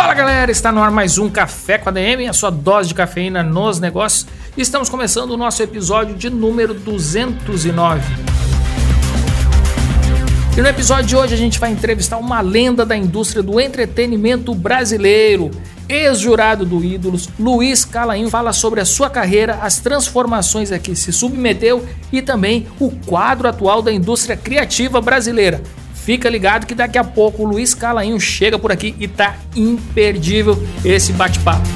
Fala galera, está no ar mais um Café com a DM, a sua dose de cafeína nos negócios. Estamos começando o nosso episódio de número 209. E no episódio de hoje a gente vai entrevistar uma lenda da indústria do entretenimento brasileiro. Ex-jurado do Ídolos, Luiz Calainho fala sobre a sua carreira, as transformações a que se submeteu e também o quadro atual da indústria criativa brasileira. Fica ligado que daqui a pouco o Luiz Calainho chega por aqui e tá imperdível esse bate-papo.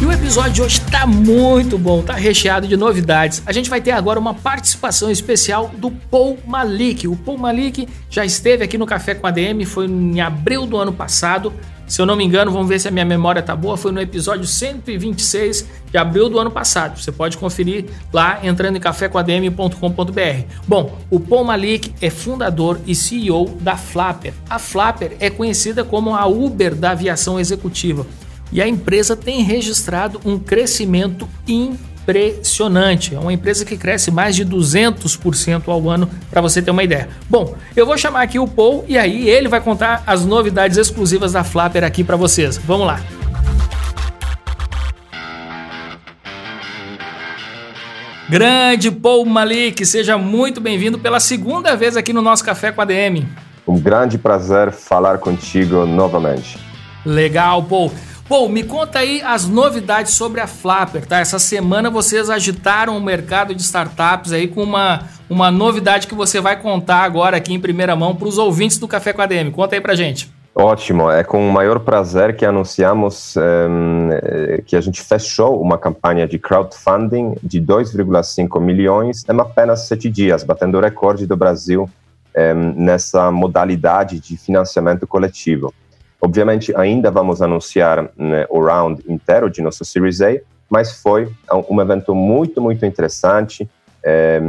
E o episódio de hoje tá muito bom, tá recheado de novidades. A gente vai ter agora uma participação especial do Paul Malik. O Paul Malik já esteve aqui no Café com a DM, foi em abril do ano passado. Se eu não me engano, vamos ver se a minha memória tá boa, foi no episódio 126 de abril do ano passado. Você pode conferir lá entrando em cafécoadm.com.br. Bom, o Paul Malik é fundador e CEO da Flapper. A Flapper é conhecida como a Uber da aviação executiva e a empresa tem registrado um crescimento impressionante. É uma empresa que cresce mais de 200% ao ano, para você ter uma ideia. Bom, eu vou chamar aqui o Paul e aí ele vai contar as novidades exclusivas da Flapper aqui para vocês. Vamos lá. Grande Paul Malik, seja muito bem-vindo pela segunda vez aqui no nosso Café com a DM. Um grande prazer falar contigo novamente. Legal, Paul. Paul, me conta aí as novidades sobre a Flapper, tá? Essa semana vocês agitaram o mercado de startups aí com uma, uma novidade que você vai contar agora aqui em primeira mão para os ouvintes do Café com a DM. Conta aí pra gente. Ótimo, é com o maior prazer que anunciamos um, que a gente fechou uma campanha de crowdfunding de 2,5 milhões em apenas sete dias, batendo o recorde do Brasil um, nessa modalidade de financiamento coletivo. Obviamente, ainda vamos anunciar né, o round inteiro de nosso Series A, mas foi um evento muito, muito interessante. É,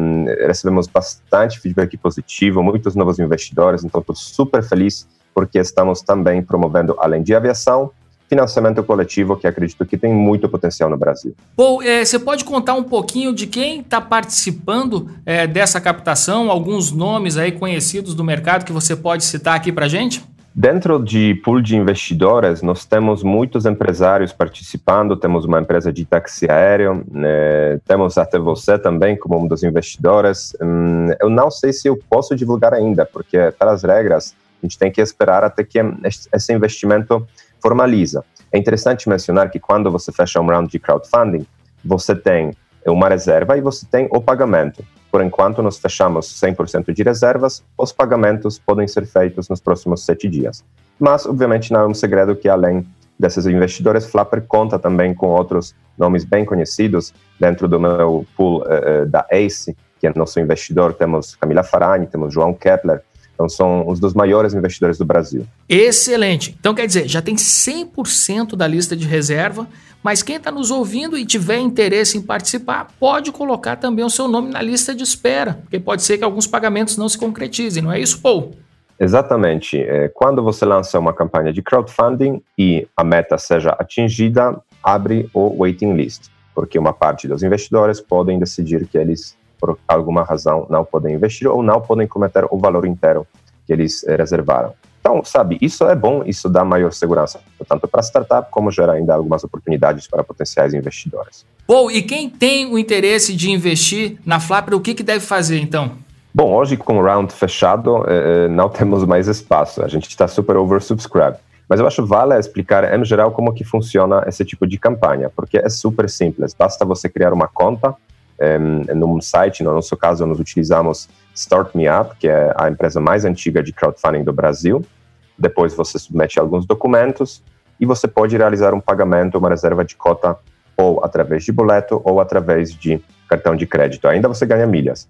recebemos bastante feedback positivo, muitos novos investidores, então estou super feliz porque estamos também promovendo, além de aviação, financiamento coletivo, que acredito que tem muito potencial no Brasil. Bom, é, você pode contar um pouquinho de quem está participando é, dessa captação, alguns nomes aí conhecidos do mercado que você pode citar aqui para gente? Dentro de pool de investidores, nós temos muitos empresários participando, temos uma empresa de táxi aéreo, né, temos até você também como um dos investidores. Hum, eu não sei se eu posso divulgar ainda, porque pelas regras a gente tem que esperar até que esse investimento formaliza. É interessante mencionar que quando você fecha um round de crowdfunding, você tem uma reserva e você tem o pagamento. Por enquanto, nós fechamos 100% de reservas, os pagamentos podem ser feitos nos próximos sete dias. Mas, obviamente, não é um segredo que, além desses investidores, Flapper conta também com outros nomes bem conhecidos. Dentro do meu pool uh, da ACE, que é nosso investidor, temos Camila Farani, temos João Kepler, então são os dos maiores investidores do Brasil. Excelente. Então quer dizer, já tem 100% da lista de reserva, mas quem está nos ouvindo e tiver interesse em participar, pode colocar também o seu nome na lista de espera, porque pode ser que alguns pagamentos não se concretizem, não é isso, Paul? Exatamente. É, quando você lança uma campanha de crowdfunding e a meta seja atingida, abre o waiting list, porque uma parte dos investidores podem decidir que eles por alguma razão não podem investir ou não podem cometer o valor inteiro que eles eh, reservaram. Então, sabe, isso é bom, isso dá maior segurança, tanto para a startup como gera ainda algumas oportunidades para potenciais investidores. Bom, e quem tem o interesse de investir na Flapper, o que, que deve fazer então? Bom, hoje com o round fechado, eh, não temos mais espaço, a gente está super oversubscribed. Mas eu acho vale explicar em geral como que funciona esse tipo de campanha, porque é super simples. Basta você criar uma conta um, num site, no nosso caso, nós utilizamos Start Me Up, que é a empresa mais antiga de crowdfunding do Brasil. Depois você submete alguns documentos e você pode realizar um pagamento, uma reserva de cota, ou através de boleto ou através de cartão de crédito. Ainda você ganha milhas.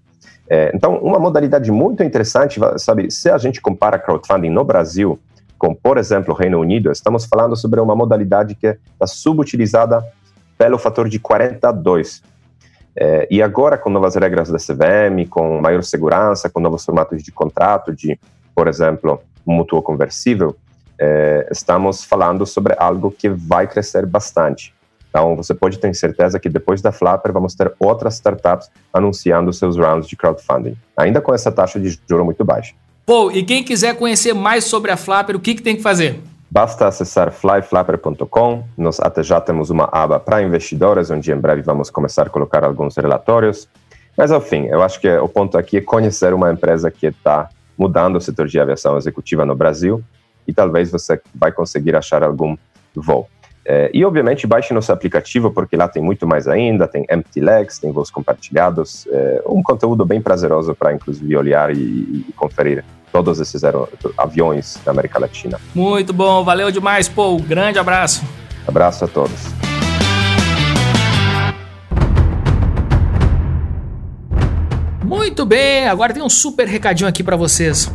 É, então, uma modalidade muito interessante, sabe, se a gente compara crowdfunding no Brasil com, por exemplo, o Reino Unido, estamos falando sobre uma modalidade que está subutilizada pelo fator de 42. É, e agora, com novas regras da CVM, com maior segurança, com novos formatos de contrato, de, por exemplo, mútuo conversível, é, estamos falando sobre algo que vai crescer bastante. Então, você pode ter certeza que depois da Flapper vamos ter outras startups anunciando seus rounds de crowdfunding, ainda com essa taxa de juro muito baixa. Pô, e quem quiser conhecer mais sobre a Flapper, o que, que tem que fazer? Basta acessar flyflapper.com. Nós até já temos uma aba para investidores, onde em breve vamos começar a colocar alguns relatórios. Mas, ao fim, eu acho que o ponto aqui é conhecer uma empresa que está mudando o setor de aviação executiva no Brasil e talvez você vai conseguir achar algum voo. É, e, obviamente, baixe nosso aplicativo, porque lá tem muito mais ainda, tem empty legs, tem voos compartilhados, é, um conteúdo bem prazeroso para, inclusive, olhar e, e conferir todos esses aviões da América Latina. Muito bom, valeu demais, Paul. Grande abraço. Abraço a todos. Muito bem, agora tem um super recadinho aqui para vocês.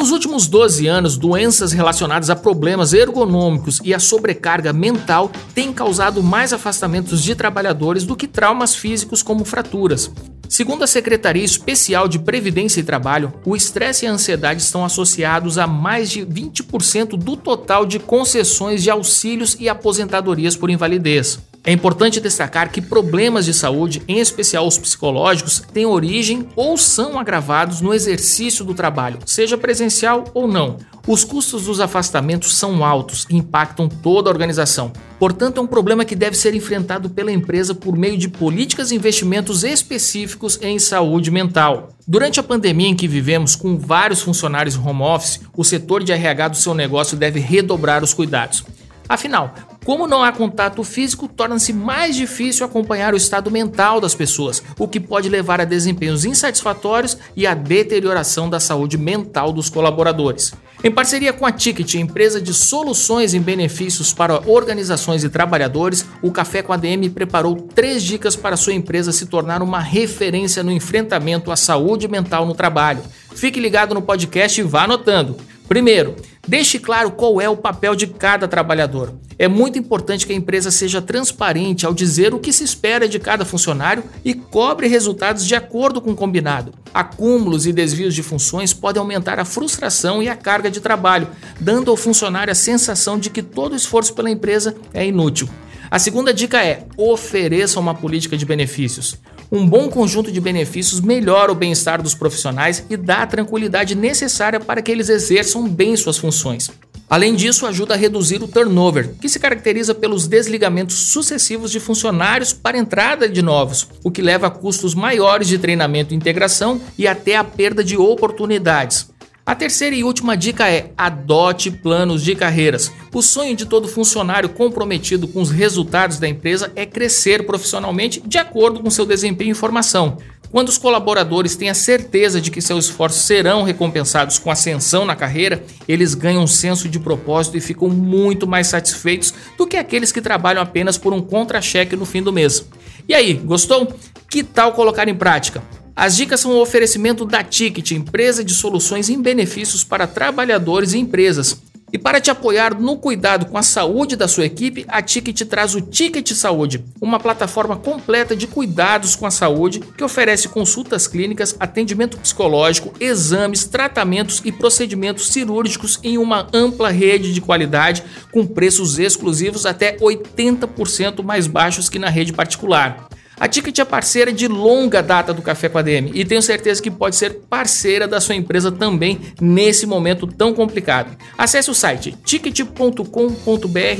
Nos últimos 12 anos, doenças relacionadas a problemas ergonômicos e a sobrecarga mental têm causado mais afastamentos de trabalhadores do que traumas físicos como fraturas. Segundo a Secretaria Especial de Previdência e Trabalho, o estresse e a ansiedade estão associados a mais de 20% do total de concessões de auxílios e aposentadorias por invalidez. É importante destacar que problemas de saúde, em especial os psicológicos, têm origem ou são agravados no exercício do trabalho, seja presencial ou não. Os custos dos afastamentos são altos e impactam toda a organização. Portanto, é um problema que deve ser enfrentado pela empresa por meio de políticas e investimentos específicos em saúde mental. Durante a pandemia em que vivemos, com vários funcionários home office, o setor de RH do seu negócio deve redobrar os cuidados. Afinal, como não há contato físico, torna-se mais difícil acompanhar o estado mental das pessoas, o que pode levar a desempenhos insatisfatórios e a deterioração da saúde mental dos colaboradores. Em parceria com a Ticket, empresa de soluções em benefícios para organizações e trabalhadores, o Café com a DM preparou três dicas para sua empresa se tornar uma referência no enfrentamento à saúde mental no trabalho. Fique ligado no podcast e vá anotando. Primeiro, deixe claro qual é o papel de cada trabalhador. É muito importante que a empresa seja transparente ao dizer o que se espera de cada funcionário e cobre resultados de acordo com o combinado. Acúmulos e desvios de funções podem aumentar a frustração e a carga de trabalho, dando ao funcionário a sensação de que todo esforço pela empresa é inútil. A segunda dica é: ofereça uma política de benefícios. Um bom conjunto de benefícios melhora o bem-estar dos profissionais e dá a tranquilidade necessária para que eles exerçam bem suas funções. Além disso, ajuda a reduzir o turnover, que se caracteriza pelos desligamentos sucessivos de funcionários para a entrada de novos, o que leva a custos maiores de treinamento e integração e até a perda de oportunidades. A terceira e última dica é: adote planos de carreiras. O sonho de todo funcionário comprometido com os resultados da empresa é crescer profissionalmente de acordo com seu desempenho e formação. Quando os colaboradores têm a certeza de que seus esforços serão recompensados com ascensão na carreira, eles ganham um senso de propósito e ficam muito mais satisfeitos do que aqueles que trabalham apenas por um contra-cheque no fim do mês. E aí, gostou? Que tal colocar em prática? As dicas são um oferecimento da Ticket, empresa de soluções em benefícios para trabalhadores e empresas. E para te apoiar no cuidado com a saúde da sua equipe, a Ticket traz o Ticket Saúde, uma plataforma completa de cuidados com a saúde que oferece consultas clínicas, atendimento psicológico, exames, tratamentos e procedimentos cirúrgicos em uma ampla rede de qualidade com preços exclusivos até 80% mais baixos que na rede particular. A Ticket é parceira de longa data do Café com a DM e tenho certeza que pode ser parceira da sua empresa também nesse momento tão complicado. Acesse o site ticket.com.br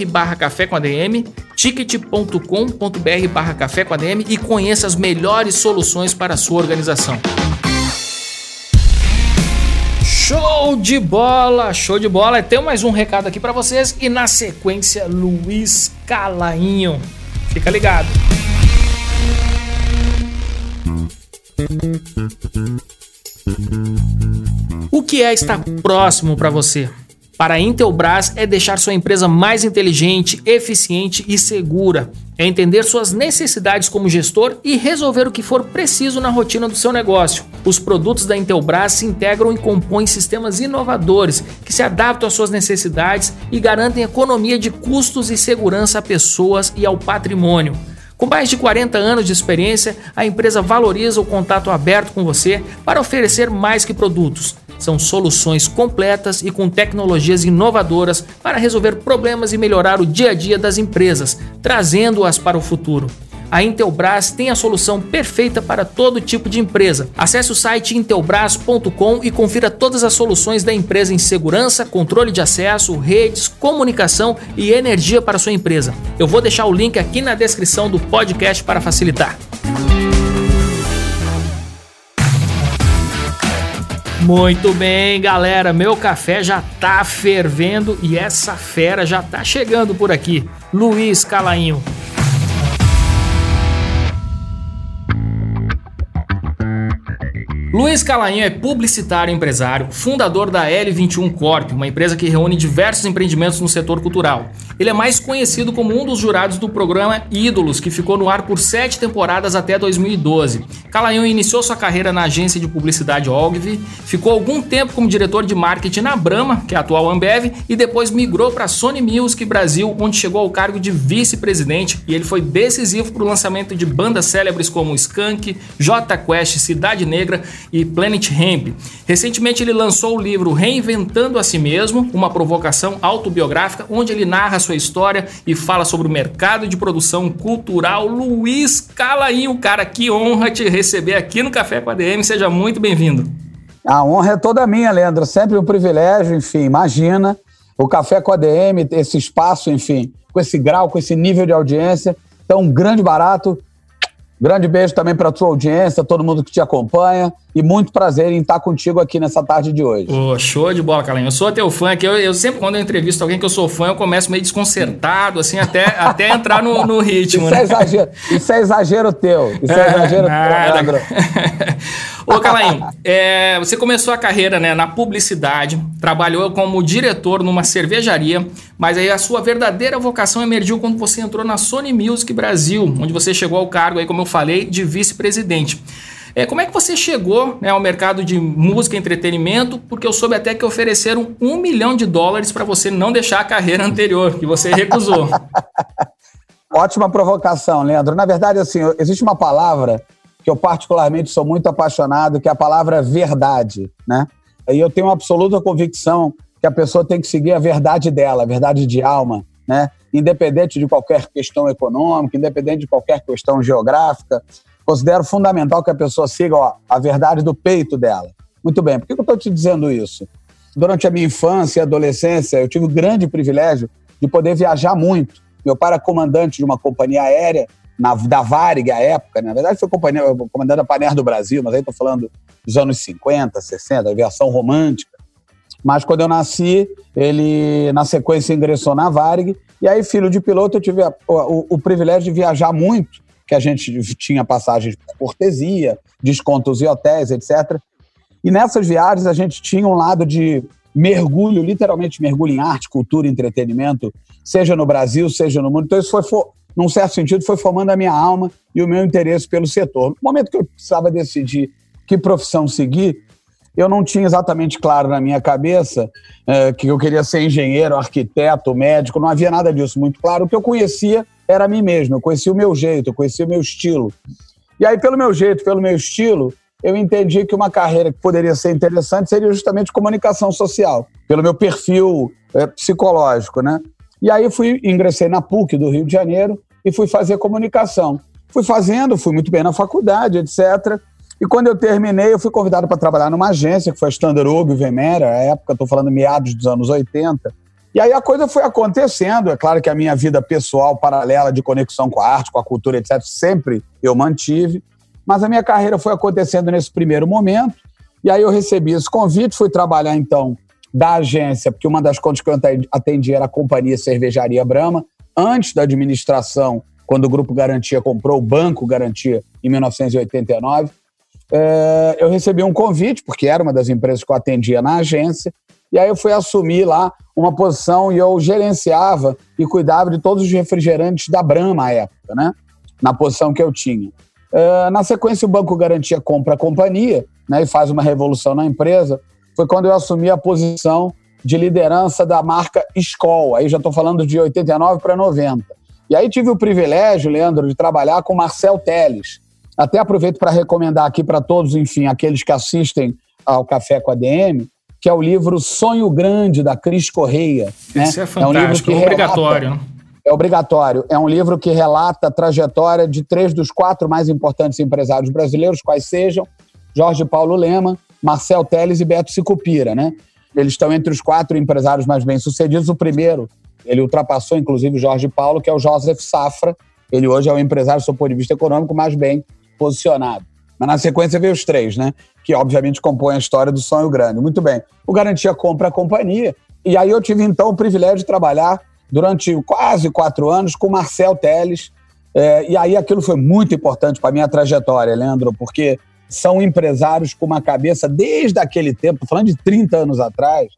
barra café com a DM, ticket.com.br barra café com e conheça as melhores soluções para a sua organização. Show de bola, show de bola. Tem mais um recado aqui para vocês e na sequência Luiz Calainho. Fica ligado. O que é estar próximo para você? Para a Intelbras é deixar sua empresa mais inteligente, eficiente e segura. É entender suas necessidades como gestor e resolver o que for preciso na rotina do seu negócio. Os produtos da Intelbras se integram e compõem sistemas inovadores que se adaptam às suas necessidades e garantem economia de custos e segurança a pessoas e ao patrimônio. Com mais de 40 anos de experiência, a empresa valoriza o contato aberto com você para oferecer mais que produtos. São soluções completas e com tecnologias inovadoras para resolver problemas e melhorar o dia a dia das empresas, trazendo-as para o futuro a Intelbras tem a solução perfeita para todo tipo de empresa. Acesse o site intelbras.com e confira todas as soluções da empresa em segurança, controle de acesso, redes, comunicação e energia para sua empresa. Eu vou deixar o link aqui na descrição do podcast para facilitar. Muito bem, galera. Meu café já tá fervendo e essa fera já tá chegando por aqui. Luiz Calainho. Luiz Calainho é publicitário empresário, fundador da L21 Corp, uma empresa que reúne diversos empreendimentos no setor cultural. Ele é mais conhecido como um dos jurados do programa Ídolos, que ficou no ar por sete temporadas até 2012. Calainho iniciou sua carreira na agência de publicidade Ogilvy, ficou algum tempo como diretor de marketing na Brahma, que é a atual Ambev, e depois migrou para a Sony Music Brasil, onde chegou ao cargo de vice-presidente e ele foi decisivo para o lançamento de bandas célebres como Skank, J Quest, Cidade Negra e Planet Hemp. Recentemente ele lançou o livro Reinventando a Si Mesmo, uma provocação autobiográfica, onde ele narra sua história e fala sobre o mercado de produção cultural. Luiz Calainho, cara, que honra te receber aqui no Café com a DM. Seja muito bem-vindo. A honra é toda minha, Leandro. Sempre um privilégio, enfim, imagina o Café com a DM, esse espaço, enfim, com esse grau, com esse nível de audiência. Um grande barato. Grande beijo também para a tua audiência, todo mundo que te acompanha. E muito prazer em estar contigo aqui nessa tarde de hoje. Oh, show de bola, Calinho. Eu sou teu fã aqui. Eu, eu, sempre, quando eu entrevisto alguém que eu sou fã, eu começo meio desconcertado, assim, até, até entrar no, no ritmo. Isso, é né? é exagero, isso é exagero teu. Isso é, é exagero nada. teu, Ô, Calainho, é, você começou a carreira né, na publicidade, trabalhou como diretor numa cervejaria, mas aí a sua verdadeira vocação emergiu quando você entrou na Sony Music Brasil, onde você chegou ao cargo, aí, como eu falei, de vice-presidente. É, como é que você chegou né, ao mercado de música e entretenimento? Porque eu soube até que ofereceram um milhão de dólares para você não deixar a carreira anterior, que você recusou. Ótima provocação, Leandro. Na verdade, assim, existe uma palavra que eu particularmente sou muito apaixonado, que é a palavra verdade, né? E eu tenho absoluta convicção que a pessoa tem que seguir a verdade dela, a verdade de alma, né? Independente de qualquer questão econômica, independente de qualquer questão geográfica, considero fundamental que a pessoa siga ó, a verdade do peito dela. Muito bem, por que eu estou te dizendo isso? Durante a minha infância e adolescência, eu tive o grande privilégio de poder viajar muito. Meu pai era comandante de uma companhia aérea na, da Varig à época, né? na verdade foi companhia, comandante da Paner do Brasil, mas aí estou falando dos anos 50, 60, aviação romântica. Mas quando eu nasci, ele na sequência ingressou na Varig, e aí, filho de piloto, eu tive a, o, o, privilégio de viajar muito, que a gente tinha passagens por cortesia, descontos em hotéis, etc. E nessas viagens a gente tinha um lado de mergulho, literalmente mergulho em arte, cultura, entretenimento, seja no Brasil, seja no mundo. Então isso foi num certo sentido, foi formando a minha alma e o meu interesse pelo setor. No momento que eu precisava decidir que profissão seguir, eu não tinha exatamente claro na minha cabeça é, que eu queria ser engenheiro, arquiteto, médico, não havia nada disso muito claro. O que eu conhecia era a mim mesmo, eu conhecia o meu jeito, eu conhecia o meu estilo. E aí, pelo meu jeito, pelo meu estilo, eu entendi que uma carreira que poderia ser interessante seria justamente comunicação social, pelo meu perfil é, psicológico, né? E aí fui, ingressei na PUC do Rio de Janeiro e fui fazer comunicação. Fui fazendo, fui muito bem na faculdade, etc. E quando eu terminei, eu fui convidado para trabalhar numa agência, que foi a Standard Oak Vemera, a época, estou falando meados dos anos 80. E aí a coisa foi acontecendo. É claro que a minha vida pessoal, paralela de conexão com a arte, com a cultura, etc., sempre eu mantive. Mas a minha carreira foi acontecendo nesse primeiro momento. E aí eu recebi esse convite, fui trabalhar então da agência, porque uma das contas que eu atendi era a companhia Cervejaria Brahma, antes da administração, quando o Grupo Garantia comprou o Banco Garantia em 1989. É, eu recebi um convite, porque era uma das empresas que eu atendia na agência, e aí eu fui assumir lá uma posição e eu gerenciava e cuidava de todos os refrigerantes da Brahma à época, né? Na posição que eu tinha. Uh, na sequência, o Banco Garantia compra a companhia né, e faz uma revolução na empresa. Foi quando eu assumi a posição de liderança da marca Skoll. Aí já estou falando de 89 para 90. E aí tive o privilégio, Leandro, de trabalhar com Marcel Teles. Até aproveito para recomendar aqui para todos, enfim, aqueles que assistem ao Café com a DM, que é o livro Sonho Grande, da Cris Correia. Né? Isso é fantástico, é, um livro que é obrigatório. Relata, é obrigatório. É um livro que relata a trajetória de três dos quatro mais importantes empresários brasileiros, quais sejam Jorge Paulo Lema, Marcel Teles e Beto Sicupira, né? Eles estão entre os quatro empresários mais bem-sucedidos. O primeiro, ele ultrapassou, inclusive, o Jorge Paulo, que é o Joseph Safra. Ele hoje é o empresário, do ponto de vista econômico, mais bem posicionado. Mas na sequência veio os três, né? Que obviamente compõem a história do sonho grande. Muito bem. O Garantia compra a companhia. E aí eu tive então o privilégio de trabalhar durante quase quatro anos com Marcel Teles. É, e aí aquilo foi muito importante para a minha trajetória, Leandro, porque são empresários com uma cabeça, desde aquele tempo, falando de 30 anos atrás,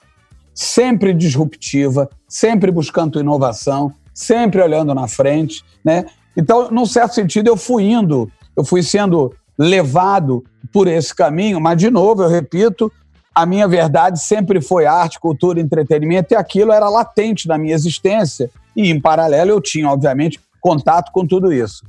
sempre disruptiva, sempre buscando inovação, sempre olhando na frente, né? Então, num certo sentido, eu fui indo, eu fui sendo levado por esse caminho, mas, de novo, eu repito, a minha verdade sempre foi arte, cultura, entretenimento, e aquilo era latente na minha existência. E, em paralelo, eu tinha, obviamente, contato com tudo isso.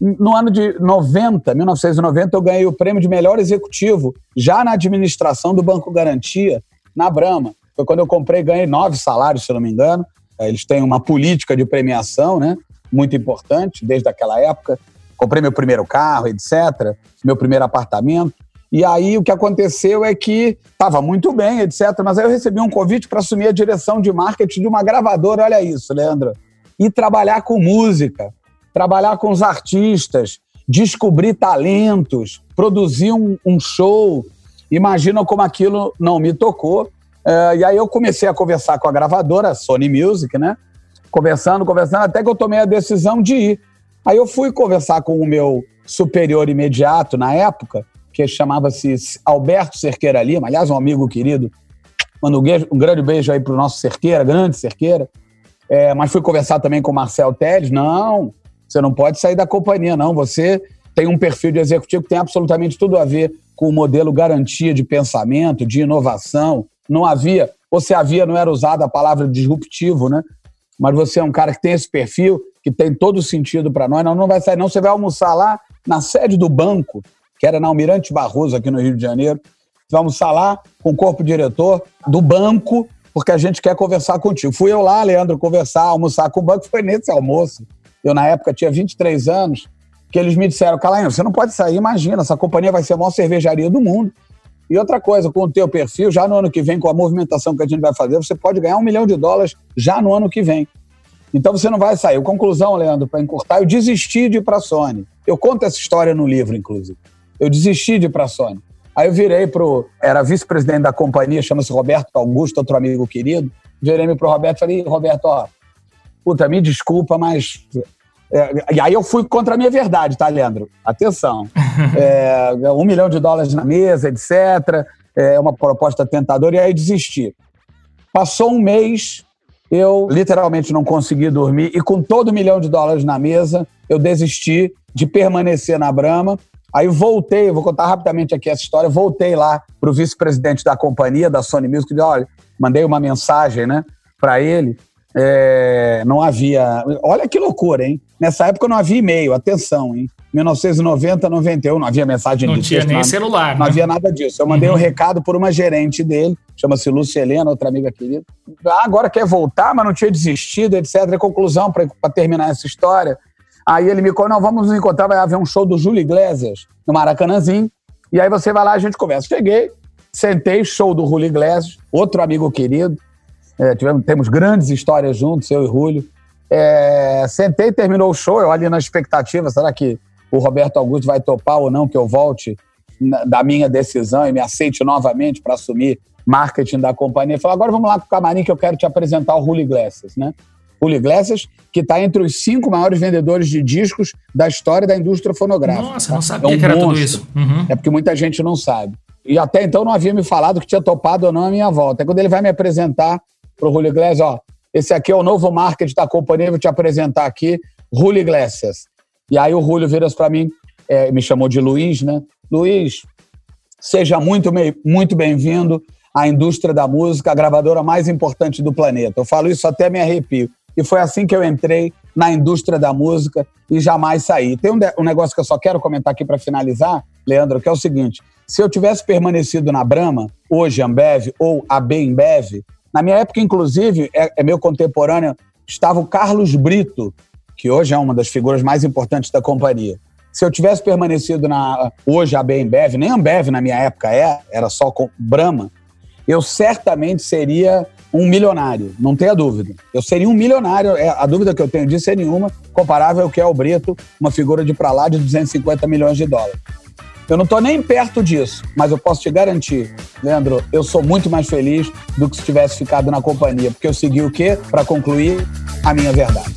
No ano de 90, 1990, eu ganhei o prêmio de melhor executivo, já na administração do Banco Garantia, na Brama. Foi quando eu comprei, ganhei nove salários, se não me engano. Eles têm uma política de premiação, né? Muito importante, desde aquela época comprei meu primeiro carro, etc., meu primeiro apartamento. E aí o que aconteceu é que estava muito bem, etc., mas aí eu recebi um convite para assumir a direção de marketing de uma gravadora, olha isso, Leandro, e trabalhar com música, trabalhar com os artistas, descobrir talentos, produzir um, um show. Imagina como aquilo não me tocou. Uh, e aí eu comecei a conversar com a gravadora, Sony Music, né? Conversando, conversando, até que eu tomei a decisão de ir. Aí eu fui conversar com o meu superior imediato na época, que chamava-se Alberto Cerqueira Lima, aliás, um amigo querido. Mando um grande beijo aí pro nosso Cerqueira, grande Cerqueira. É, mas fui conversar também com o Marcel Teles. Não, você não pode sair da companhia, não. Você tem um perfil de executivo que tem absolutamente tudo a ver com o modelo garantia de pensamento, de inovação. Não havia, ou se havia, não era usada a palavra disruptivo, né? Mas você é um cara que tem esse perfil que tem todo sentido para nós. Não, não vai sair, não. Você vai almoçar lá na sede do banco, que era na Almirante Barroso, aqui no Rio de Janeiro. Você vai almoçar lá com o corpo diretor do banco, porque a gente quer conversar contigo. Fui eu lá, Leandro, conversar, almoçar com o banco. Foi nesse almoço. Eu, na época, tinha 23 anos, que eles me disseram: Calainho, você não pode sair, imagina, essa companhia vai ser a maior cervejaria do mundo. E outra coisa, com o teu perfil, já no ano que vem, com a movimentação que a gente vai fazer, você pode ganhar um milhão de dólares já no ano que vem. Então você não vai sair. Conclusão, Leandro, para encurtar, eu desisti de ir para a Sony. Eu conto essa história no livro, inclusive. Eu desisti de ir para a Sony. Aí eu virei pro. Era vice-presidente da companhia, chama-se Roberto Augusto, outro amigo querido. Virei-me pro Roberto e falei: Roberto, ó, puta, me desculpa, mas. É, e aí eu fui contra a minha verdade, tá, Leandro? Atenção. É, um milhão de dólares na mesa, etc. É uma proposta tentadora, e aí desisti. Passou um mês, eu literalmente não consegui dormir e com todo um milhão de dólares na mesa, eu desisti de permanecer na Brama. Aí voltei, vou contar rapidamente aqui essa história, voltei lá para o vice-presidente da companhia, da Sony Music, e olha, mandei uma mensagem né, para ele, é, não havia. Olha que loucura, hein? Nessa época não havia e-mail, atenção, hein? 1990, 91, não havia mensagem não de texto. Não tinha nem celular. Não né? havia nada disso. Eu mandei uhum. um recado por uma gerente dele, chama-se Lúcia Helena, outra amiga querida. Ah, agora quer voltar, mas não tinha desistido, etc. E conclusão, para terminar essa história. Aí ele me falou: não, vamos nos encontrar, vai haver um show do Júlio Iglesias no Maracanãzinho. E aí você vai lá, a gente conversa. Cheguei, sentei, show do Julio Iglesias, outro amigo querido. É, tivemos, temos grandes histórias juntos, eu e Rúlio. É, sentei, terminou o show, eu ali na expectativa, será que o Roberto Augusto vai topar ou não que eu volte na, da minha decisão e me aceite novamente para assumir marketing da companhia. Falei, agora vamos lá com o camarim que eu quero te apresentar o Julio Iglesias, né? Julio Iglesias, que está entre os cinco maiores vendedores de discos da história da indústria fonográfica. Nossa, tá? não sabia é um que era monstro. tudo isso. Uhum. É porque muita gente não sabe. E até então não havia me falado que tinha topado ou não a minha volta. É quando ele vai me apresentar para o Julio Iglesias, ó, esse aqui é o novo marketing da companhia, vou te apresentar aqui, Julio Iglesias. E aí o Julio vira para mim, é, me chamou de Luiz, né? Luiz, seja muito, muito bem-vindo à indústria da música, a gravadora mais importante do planeta. Eu falo isso até me arrepio. E foi assim que eu entrei na indústria da música e jamais saí. Tem um, um negócio que eu só quero comentar aqui para finalizar, Leandro, que é o seguinte: se eu tivesse permanecido na Brahma, hoje Ambev ou AB Embev, na minha época, inclusive, é, é meu contemporâneo, estava o Carlos Brito, que hoje é uma das figuras mais importantes da companhia. Se eu tivesse permanecido na hoje a Bembev, nem Ambev na minha época é, era só com Brahma, eu certamente seria um milionário, não tenha dúvida. Eu seria um milionário, é, a dúvida que eu tenho disso é nenhuma, comparável ao que é o Brito, uma figura de para lá de 250 milhões de dólares. Eu não estou nem perto disso, mas eu posso te garantir, Leandro, eu sou muito mais feliz do que se tivesse ficado na companhia, porque eu segui o quê? Para concluir, a minha verdade.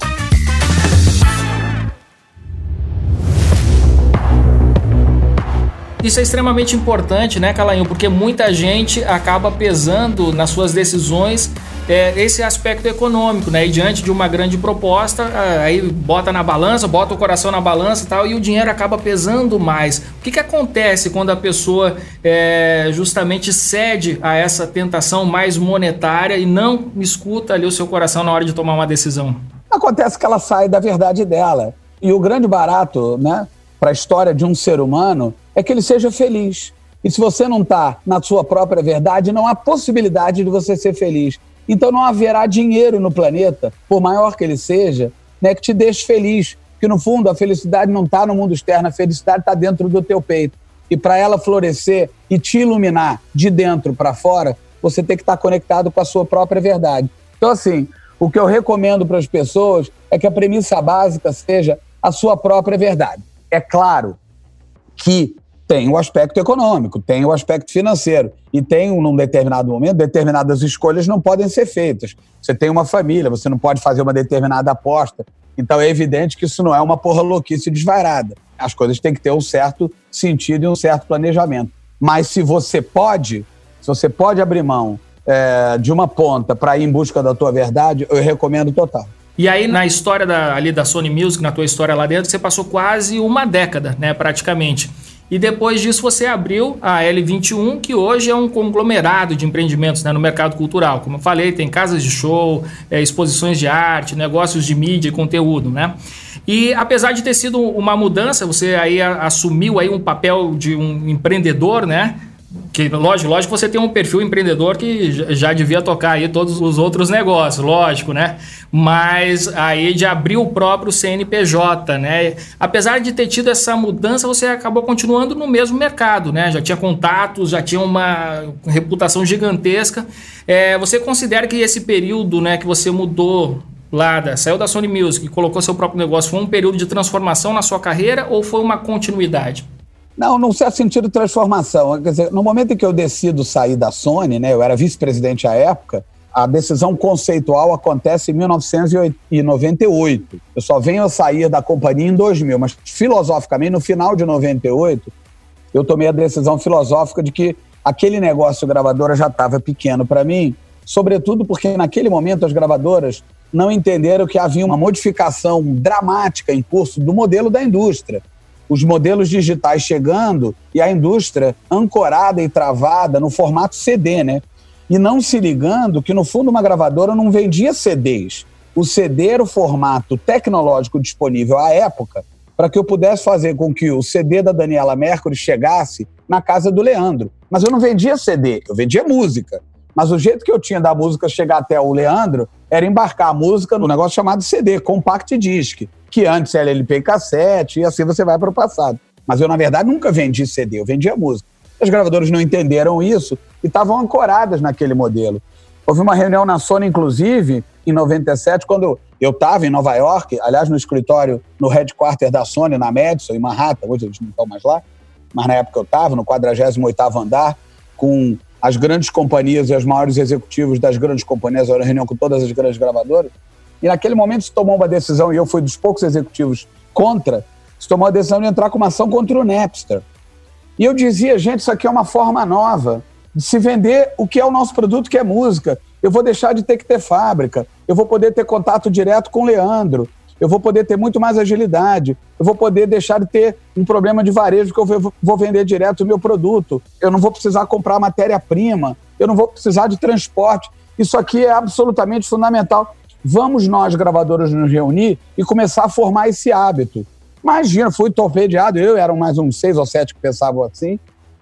Isso é extremamente importante, né, Calainho? Porque muita gente acaba pesando nas suas decisões é, esse aspecto econômico, né? E diante de uma grande proposta, aí bota na balança, bota o coração na balança e tal, e o dinheiro acaba pesando mais. O que, que acontece quando a pessoa é, justamente cede a essa tentação mais monetária e não escuta ali o seu coração na hora de tomar uma decisão? Acontece que ela sai da verdade dela. E o grande barato, né, para a história de um ser humano é que ele seja feliz. E se você não está na sua própria verdade, não há possibilidade de você ser feliz. Então não haverá dinheiro no planeta, por maior que ele seja, né, que te deixe feliz. Porque no fundo a felicidade não está no mundo externo, a felicidade está dentro do teu peito. E para ela florescer e te iluminar de dentro para fora, você tem que estar tá conectado com a sua própria verdade. Então, assim, o que eu recomendo para as pessoas é que a premissa básica seja a sua própria verdade. É claro que tem o aspecto econômico, tem o aspecto financeiro. E tem, num determinado momento, determinadas escolhas não podem ser feitas. Você tem uma família, você não pode fazer uma determinada aposta. Então é evidente que isso não é uma porra louquice desvairada. As coisas têm que ter um certo sentido e um certo planejamento. Mas se você pode, se você pode abrir mão é, de uma ponta para ir em busca da tua verdade, eu recomendo total. E aí, na história da, ali da Sony Music, na tua história lá dentro, você passou quase uma década, né, praticamente. E depois disso você abriu a L21, que hoje é um conglomerado de empreendimentos né, no mercado cultural. Como eu falei, tem casas de show, é, exposições de arte, negócios de mídia e conteúdo, né? E apesar de ter sido uma mudança, você aí assumiu aí um papel de um empreendedor, né? Que lógico, lógico você tem um perfil empreendedor que já devia tocar aí todos os outros negócios, lógico, né? Mas aí de abrir o próprio CNPJ, né? Apesar de ter tido essa mudança, você acabou continuando no mesmo mercado, né? Já tinha contatos, já tinha uma reputação gigantesca. É, você considera que esse período, né, que você mudou lá, da, saiu da Sony Music e colocou seu próprio negócio, foi um período de transformação na sua carreira ou foi uma continuidade? Não, não certo sentido transformação. Quer dizer, no momento em que eu decido sair da Sony, né, eu era vice-presidente à época, a decisão conceitual acontece em 1998. Eu só venho a sair da companhia em 2000, mas filosoficamente, no final de 98, eu tomei a decisão filosófica de que aquele negócio gravadora já estava pequeno para mim, sobretudo porque naquele momento as gravadoras não entenderam que havia uma modificação dramática em curso do modelo da indústria os modelos digitais chegando e a indústria ancorada e travada no formato CD, né? E não se ligando que, no fundo, uma gravadora não vendia CDs. O CD era o formato tecnológico disponível à época para que eu pudesse fazer com que o CD da Daniela Mercury chegasse na casa do Leandro. Mas eu não vendia CD, eu vendia música. Mas o jeito que eu tinha da música chegar até o Leandro era embarcar a música no negócio chamado CD, Compact Disc que antes era LP e cassete, e assim você vai para o passado. Mas eu, na verdade, nunca vendi CD, eu vendia música. As gravadoras não entenderam isso e estavam ancoradas naquele modelo. Houve uma reunião na Sony, inclusive, em 97, quando eu estava em Nova York, aliás, no escritório, no headquarter da Sony, na Madison, em Manhattan, hoje eles não estão mais lá, mas na época eu estava, no 48º andar, com as grandes companhias e os maiores executivos das grandes companhias, era uma reunião com todas as grandes gravadoras, e naquele momento se tomou uma decisão, e eu fui dos poucos executivos contra, se tomou a decisão de entrar com uma ação contra o Napster. E eu dizia, gente, isso aqui é uma forma nova de se vender o que é o nosso produto, que é música. Eu vou deixar de ter que ter fábrica, eu vou poder ter contato direto com o Leandro. eu vou poder ter muito mais agilidade, eu vou poder deixar de ter um problema de varejo que eu vou vender direto o meu produto, eu não vou precisar comprar matéria-prima, eu não vou precisar de transporte. Isso aqui é absolutamente fundamental. Vamos nós, gravadoras, nos reunir e começar a formar esse hábito. Imagina, fui torpedeado, eu eram mais uns seis ou sete que pensavam assim,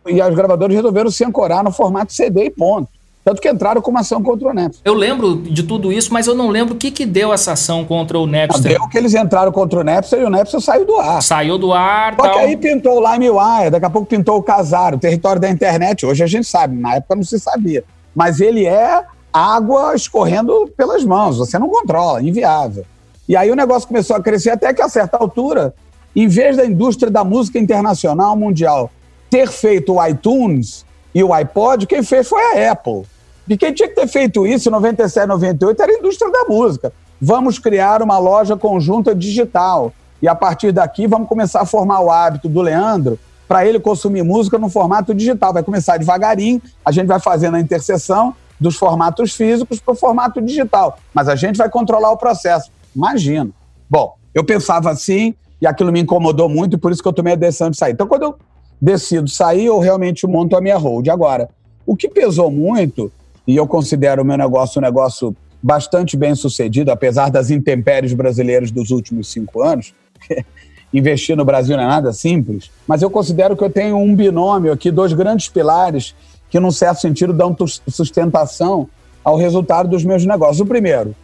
e as gravadoras resolveram se ancorar no formato CD e ponto. Tanto que entraram com uma ação contra o Napster. Eu lembro de tudo isso, mas eu não lembro o que, que deu essa ação contra o Napster. Deu que eles entraram contra o Napster e o Napster saiu do ar. Saiu do ar. Só tal. que aí pintou o LimeWire, daqui a pouco pintou o Casar, o território da internet. Hoje a gente sabe, na época não se sabia. Mas ele é água escorrendo pelas mãos, você não controla, inviável. E aí o negócio começou a crescer até que a certa altura, em vez da indústria da música internacional mundial ter feito o iTunes e o iPod, quem fez foi a Apple. E quem tinha que ter feito isso em 97, 98 era a indústria da música. Vamos criar uma loja conjunta digital. E a partir daqui vamos começar a formar o hábito do Leandro para ele consumir música no formato digital. Vai começar devagarinho, a gente vai fazendo a interseção dos formatos físicos para o formato digital. Mas a gente vai controlar o processo. Imagina. Bom, eu pensava assim e aquilo me incomodou muito e por isso que eu tomei a decisão de sair. Então, quando eu decido sair, eu realmente monto a minha hold. Agora, o que pesou muito e eu considero o meu negócio um negócio bastante bem sucedido, apesar das intempéries brasileiras dos últimos cinco anos. Investir no Brasil não é nada simples, mas eu considero que eu tenho um binômio aqui, dois grandes pilares que, num certo sentido, dão sustentação ao resultado dos meus negócios. O primeiro,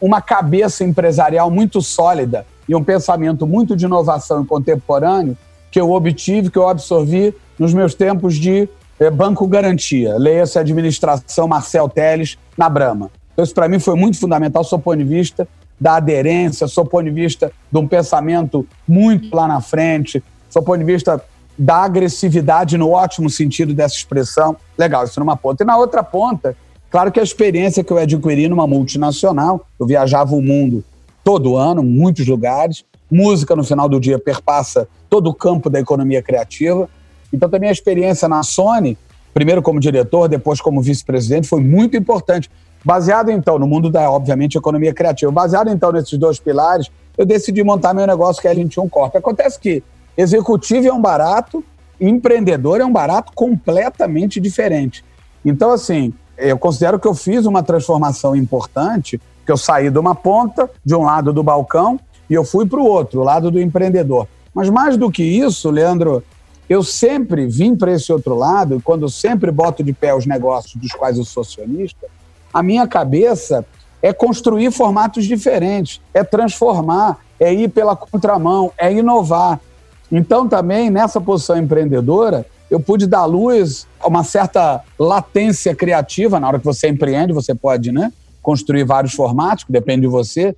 uma cabeça empresarial muito sólida e um pensamento muito de inovação e contemporâneo que eu obtive, que eu absorvi nos meus tempos de é, Banco Garantia, leia-se administração Marcel Teles na Brama. Então, isso para mim foi muito fundamental, sou ponto de vista da aderência, sou ponto de vista de um pensamento muito lá na frente, sou ponto de vista da agressividade no ótimo sentido dessa expressão. Legal, isso numa ponta. E na outra ponta, claro que a experiência que eu adquiri numa multinacional, eu viajava o mundo todo ano, muitos lugares, música no final do dia perpassa todo o campo da economia criativa, então, também a experiência na Sony, primeiro como diretor, depois como vice-presidente, foi muito importante. Baseado, então, no mundo da, obviamente, economia criativa, baseado, então, nesses dois pilares, eu decidi montar meu negócio que é a L21 Corp. Acontece que executivo é um barato, empreendedor é um barato completamente diferente. Então, assim, eu considero que eu fiz uma transformação importante, que eu saí de uma ponta, de um lado do balcão, e eu fui para o outro, o lado do empreendedor. Mas mais do que isso, Leandro, eu sempre vim para esse outro lado, e quando sempre boto de pé os negócios dos quais eu sou acionista, a minha cabeça é construir formatos diferentes, é transformar, é ir pela contramão, é inovar. Então, também, nessa posição empreendedora, eu pude dar luz a uma certa latência criativa. Na hora que você empreende, você pode né, construir vários formatos, que depende de você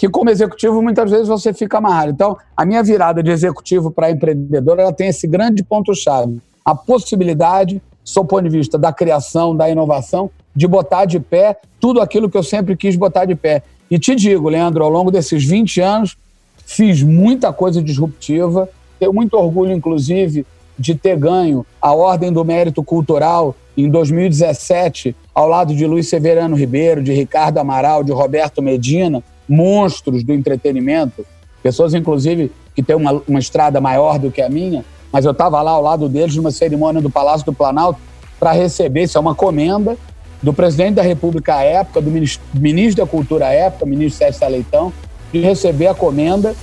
que como executivo muitas vezes você fica amarrado. Então, a minha virada de executivo para empreendedor, ela tem esse grande ponto-chave. A possibilidade, sob o ponto de vista da criação, da inovação, de botar de pé tudo aquilo que eu sempre quis botar de pé. E te digo, Leandro, ao longo desses 20 anos, fiz muita coisa disruptiva, tenho muito orgulho, inclusive, de ter ganho a Ordem do Mérito Cultural em 2017, ao lado de Luiz Severano Ribeiro, de Ricardo Amaral, de Roberto Medina, monstros do entretenimento, pessoas, inclusive, que têm uma, uma estrada maior do que a minha, mas eu estava lá ao lado deles numa cerimônia do Palácio do Planalto para receber, isso é uma comenda, do presidente da República à época, do ministro, ministro da Cultura à época, ministro Sérgio Leitão, de receber a comenda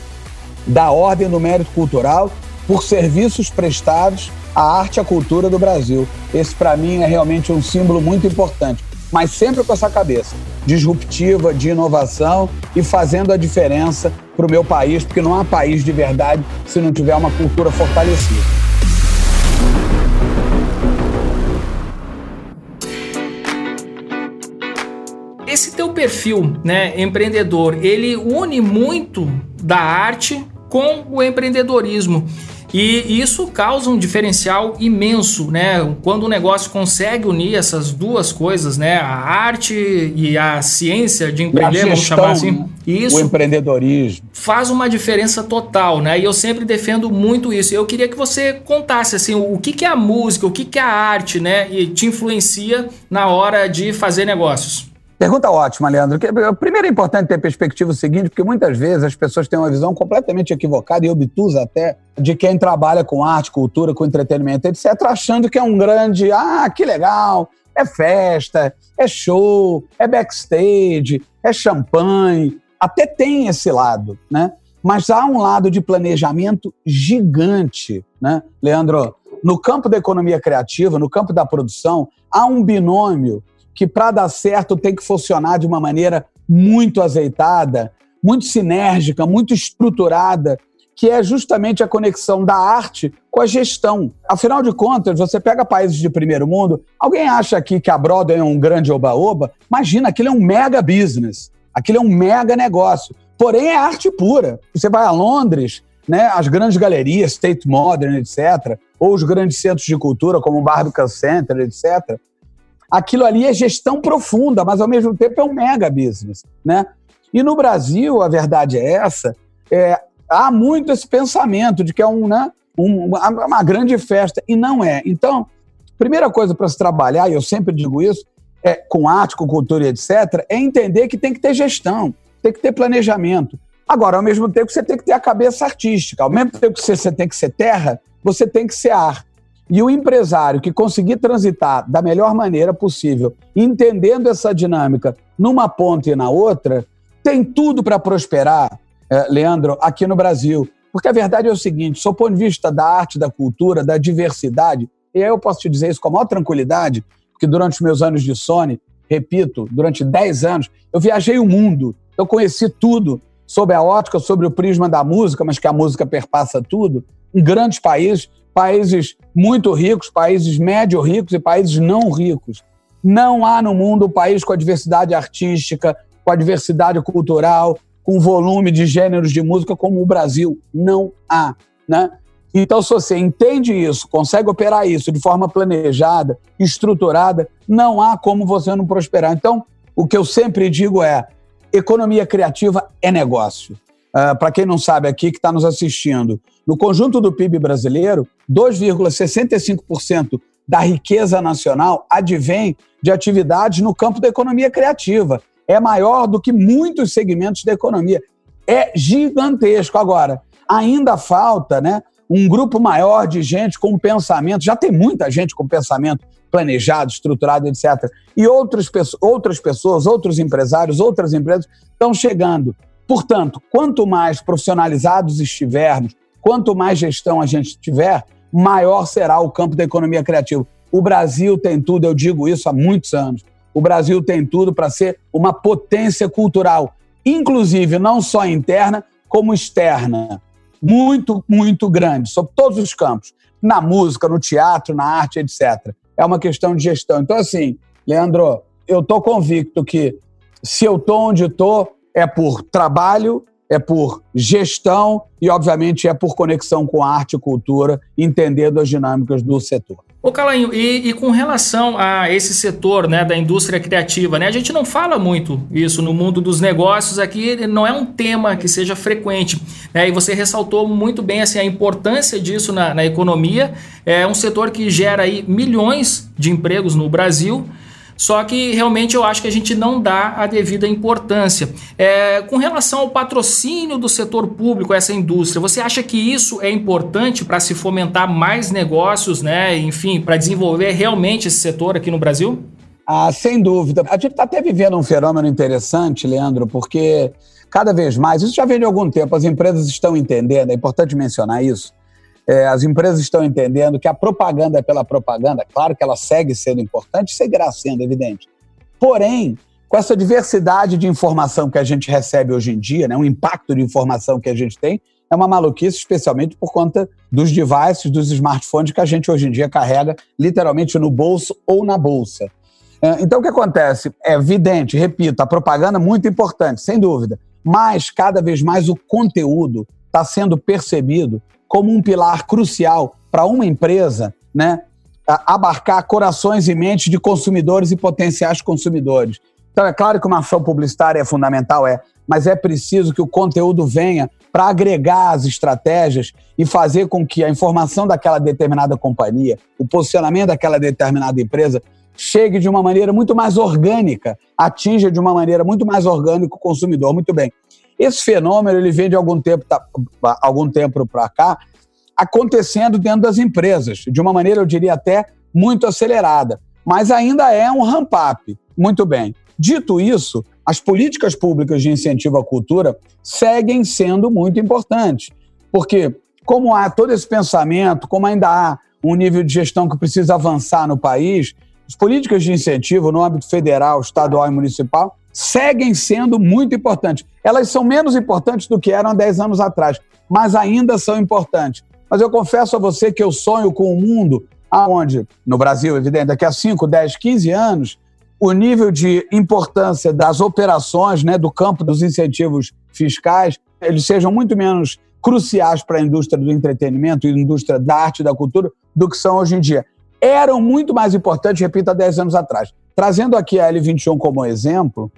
da Ordem do Mérito Cultural por serviços prestados à arte e à cultura do Brasil. Esse, para mim, é realmente um símbolo muito importante mas sempre com essa cabeça disruptiva, de inovação e fazendo a diferença para o meu país, porque não há país de verdade se não tiver uma cultura fortalecida. Esse teu perfil, né, empreendedor, ele une muito da arte com o empreendedorismo. E isso causa um diferencial imenso, né? Quando o negócio consegue unir essas duas coisas, né? A arte e a ciência de empreender, gestão, vamos chamar assim. Né? Isso o empreendedorismo. Faz uma diferença total, né? E eu sempre defendo muito isso. Eu queria que você contasse, assim, o que, que é a música, o que, que é a arte, né? E te influencia na hora de fazer negócios. Pergunta ótima, Leandro. Primeiro é importante ter perspectiva o seguinte, porque muitas vezes as pessoas têm uma visão completamente equivocada e obtusa até de quem trabalha com arte, cultura, com entretenimento, etc., achando que é um grande, ah, que legal, é festa, é show, é backstage, é champanhe. Até tem esse lado, né? Mas há um lado de planejamento gigante, né, Leandro? No campo da economia criativa, no campo da produção, há um binômio que, para dar certo, tem que funcionar de uma maneira muito azeitada, muito sinérgica, muito estruturada, que é justamente a conexão da arte com a gestão. Afinal de contas, você pega países de primeiro mundo, alguém acha aqui que a Broadway é um grande oba-oba? Imagina, aquilo é um mega business, aquilo é um mega negócio. Porém, é arte pura. Você vai a Londres, né, as grandes galerias, State Modern, etc., ou os grandes centros de cultura, como o Barbican Center, etc., aquilo ali é gestão profunda, mas ao mesmo tempo é um mega business, né? E no Brasil, a verdade é essa, é, há muito esse pensamento de que é um, né, um, uma, grande festa, e não é. Então, primeira coisa para se trabalhar, e eu sempre digo isso, é, com arte, com cultura etc., é entender que tem que ter gestão, tem que ter planejamento. Agora, ao mesmo tempo, você tem que ter a cabeça artística. Ao mesmo tempo que você, você tem que ser terra, você tem que ser ar. E o empresário que conseguir transitar da melhor maneira possível, entendendo essa dinâmica numa ponta e na outra, tem tudo para prosperar, eh, Leandro, aqui no Brasil. Porque a verdade é o seguinte: do ponto de vista da arte, da cultura, da diversidade, e aí eu posso te dizer isso com a maior tranquilidade, porque durante os meus anos de Sony, repito, durante 10 anos, eu viajei o mundo, eu conheci tudo sobre a ótica, sobre o prisma da música, mas que a música perpassa tudo, em grandes países, países muito ricos, países médio ricos e países não ricos. Não há no mundo um país com a diversidade artística, com a diversidade cultural, com volume de gêneros de música como o Brasil. Não há. Né? Então, se você entende isso, consegue operar isso de forma planejada, estruturada, não há como você não prosperar. Então, o que eu sempre digo é: economia criativa é negócio. Uh, Para quem não sabe aqui, que está nos assistindo, no conjunto do PIB brasileiro, 2,65% da riqueza nacional advém de atividades no campo da economia criativa. É maior do que muitos segmentos da economia. É gigantesco. Agora, ainda falta né, um grupo maior de gente com pensamento, já tem muita gente com pensamento planejado, estruturado, etc. E outras, outras pessoas, outros empresários, outras empresas estão chegando. Portanto, quanto mais profissionalizados estivermos, Quanto mais gestão a gente tiver, maior será o campo da economia criativa. O Brasil tem tudo, eu digo isso há muitos anos. O Brasil tem tudo para ser uma potência cultural, inclusive não só interna, como externa. Muito, muito grande, sobre todos os campos. Na música, no teatro, na arte, etc. É uma questão de gestão. Então, assim, Leandro, eu estou convicto que se eu estou onde estou, é por trabalho é por gestão e, obviamente, é por conexão com arte e cultura, entendendo as dinâmicas do setor. Ô Calainho, e, e, com relação a esse setor né, da indústria criativa, né, a gente não fala muito isso no mundo dos negócios aqui, não é um tema que seja frequente. Né, e você ressaltou muito bem assim, a importância disso na, na economia. É um setor que gera aí milhões de empregos no Brasil. Só que realmente eu acho que a gente não dá a devida importância. É, com relação ao patrocínio do setor público, essa indústria, você acha que isso é importante para se fomentar mais negócios, né? Enfim, para desenvolver realmente esse setor aqui no Brasil? Ah, sem dúvida. A gente está até vivendo um fenômeno interessante, Leandro, porque cada vez mais, isso já vem de algum tempo, as empresas estão entendendo, é importante mencionar isso, é, as empresas estão entendendo que a propaganda é pela propaganda, claro que ela segue sendo importante, seguirá sendo evidente. Porém, com essa diversidade de informação que a gente recebe hoje em dia, né, um impacto de informação que a gente tem, é uma maluquice, especialmente por conta dos devices, dos smartphones que a gente hoje em dia carrega literalmente no bolso ou na bolsa. É, então, o que acontece? É evidente, repito, a propaganda é muito importante, sem dúvida, mas cada vez mais o conteúdo está sendo percebido como um pilar crucial para uma empresa, né, abarcar corações e mentes de consumidores e potenciais consumidores. Então, é claro que uma ação publicitária é fundamental, é, mas é preciso que o conteúdo venha para agregar as estratégias e fazer com que a informação daquela determinada companhia, o posicionamento daquela determinada empresa, chegue de uma maneira muito mais orgânica, atinja de uma maneira muito mais orgânica o consumidor. Muito bem. Esse fenômeno ele vem de algum tempo, tá, algum tempo para cá acontecendo dentro das empresas, de uma maneira, eu diria até, muito acelerada. Mas ainda é um ramp-up. Muito bem. Dito isso, as políticas públicas de incentivo à cultura seguem sendo muito importantes. Porque, como há todo esse pensamento, como ainda há um nível de gestão que precisa avançar no país, as políticas de incentivo no âmbito federal, estadual e municipal seguem sendo muito importantes. Elas são menos importantes do que eram há 10 anos atrás, mas ainda são importantes. Mas eu confesso a você que eu sonho com um mundo aonde, no Brasil, evidente, daqui a 5, 10, 15 anos, o nível de importância das operações, né, do campo dos incentivos fiscais, eles sejam muito menos cruciais para a indústria do entretenimento e indústria da arte e da cultura do que são hoje em dia eram muito mais importantes, repito, há 10 anos atrás. Trazendo aqui a L21 como exemplo,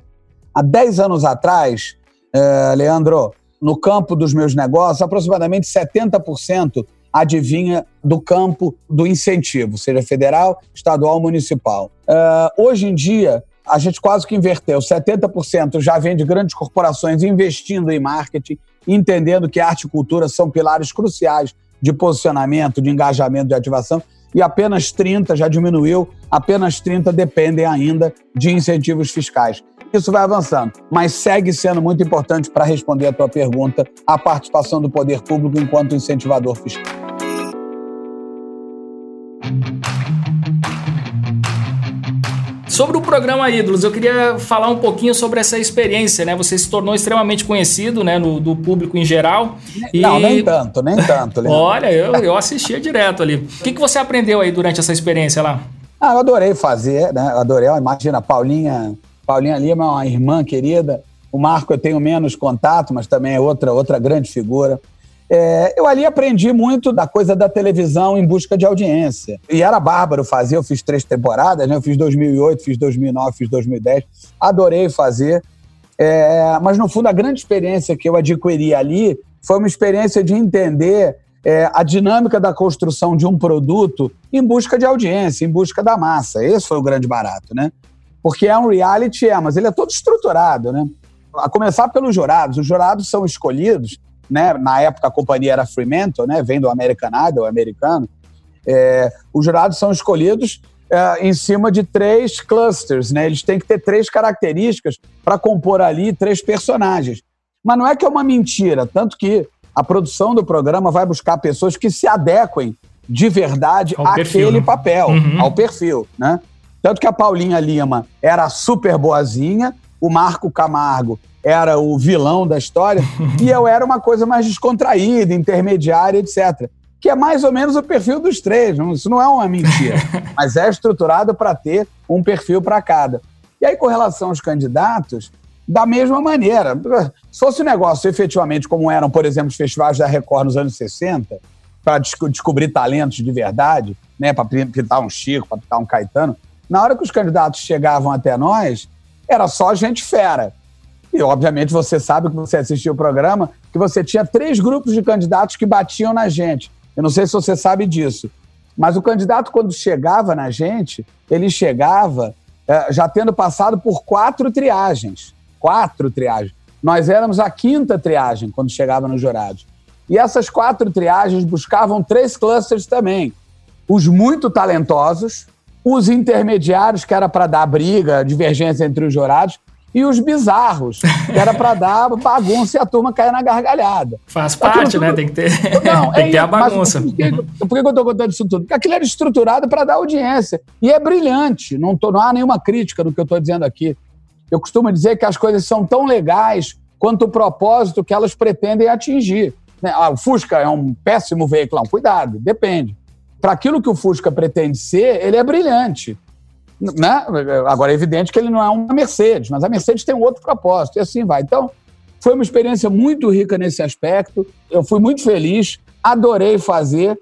há 10 anos atrás, eh, Leandro, no campo dos meus negócios, aproximadamente 70% adivinha do campo do incentivo, seja federal, estadual municipal. Uh, hoje em dia, a gente quase que inverteu. 70% já vem de grandes corporações investindo em marketing, entendendo que arte e cultura são pilares cruciais de posicionamento, de engajamento, de ativação e apenas 30 já diminuiu, apenas 30 dependem ainda de incentivos fiscais. Isso vai avançando, mas segue sendo muito importante para responder a tua pergunta a participação do poder público enquanto incentivador fiscal. Sobre o programa Ídolos, eu queria falar um pouquinho sobre essa experiência, né? Você se tornou extremamente conhecido, né, no, do público em geral. E... Não, nem tanto, nem tanto. Olha, eu, eu assistia direto ali. O que, que você aprendeu aí durante essa experiência lá? Ah, eu adorei fazer, né? Eu adorei. Imagina, Paulinha, Paulinha Lima é uma irmã querida. O Marco eu tenho menos contato, mas também é outra, outra grande figura. É, eu ali aprendi muito da coisa da televisão em busca de audiência. E era bárbaro fazer, eu fiz três temporadas, né? Eu fiz 2008, fiz 2009, fiz 2010. Adorei fazer. É, mas, no fundo, a grande experiência que eu adquiri ali foi uma experiência de entender é, a dinâmica da construção de um produto em busca de audiência, em busca da massa. Esse foi o grande barato, né? Porque é um reality, é, mas ele é todo estruturado, né? A começar pelos jurados. Os jurados são escolhidos né? Na época a companhia era Fremantle, né? Vem do American Idol, americano. É, os jurados são escolhidos é, em cima de três clusters, né? Eles têm que ter três características para compor ali três personagens. Mas não é que é uma mentira, tanto que a produção do programa vai buscar pessoas que se adequem de verdade ao àquele perfil, né? papel, uhum. ao perfil, né? Tanto que a Paulinha Lima era super boazinha, o Marco Camargo era o vilão da história, e eu era uma coisa mais descontraída, intermediária, etc. Que é mais ou menos o perfil dos três. Isso não é uma mentira, mas é estruturado para ter um perfil para cada. E aí, com relação aos candidatos, da mesma maneira. Se fosse um negócio efetivamente como eram, por exemplo, os festivais da Record nos anos 60, para descobrir talentos de verdade, né, para pintar um Chico, para pintar um Caetano, na hora que os candidatos chegavam até nós, era só gente fera. E, obviamente, você sabe que você assistiu o programa, que você tinha três grupos de candidatos que batiam na gente. Eu não sei se você sabe disso. Mas o candidato, quando chegava na gente, ele chegava é, já tendo passado por quatro triagens. Quatro triagens. Nós éramos a quinta triagem quando chegava nos jurados. E essas quatro triagens buscavam três clusters também. Os muito talentosos, os intermediários, que era para dar briga, divergência entre os jurados, e os bizarros, que era para dar bagunça e a turma cair na gargalhada. Faz parte, tudo... né? Tem que ter, não, tem é, que ter a bagunça. Por que, por que eu estou contando isso tudo? Porque aquilo era estruturado para dar audiência. E é brilhante, não, tô, não há nenhuma crítica no que eu estou dizendo aqui. Eu costumo dizer que as coisas são tão legais quanto o propósito que elas pretendem atingir. Né? Ah, o Fusca é um péssimo veículo. Não, cuidado, depende. Para aquilo que o Fusca pretende ser, ele é brilhante. Né? Agora, é evidente que ele não é uma Mercedes, mas a Mercedes tem um outro propósito, e assim vai. Então, foi uma experiência muito rica nesse aspecto. Eu fui muito feliz, adorei fazer,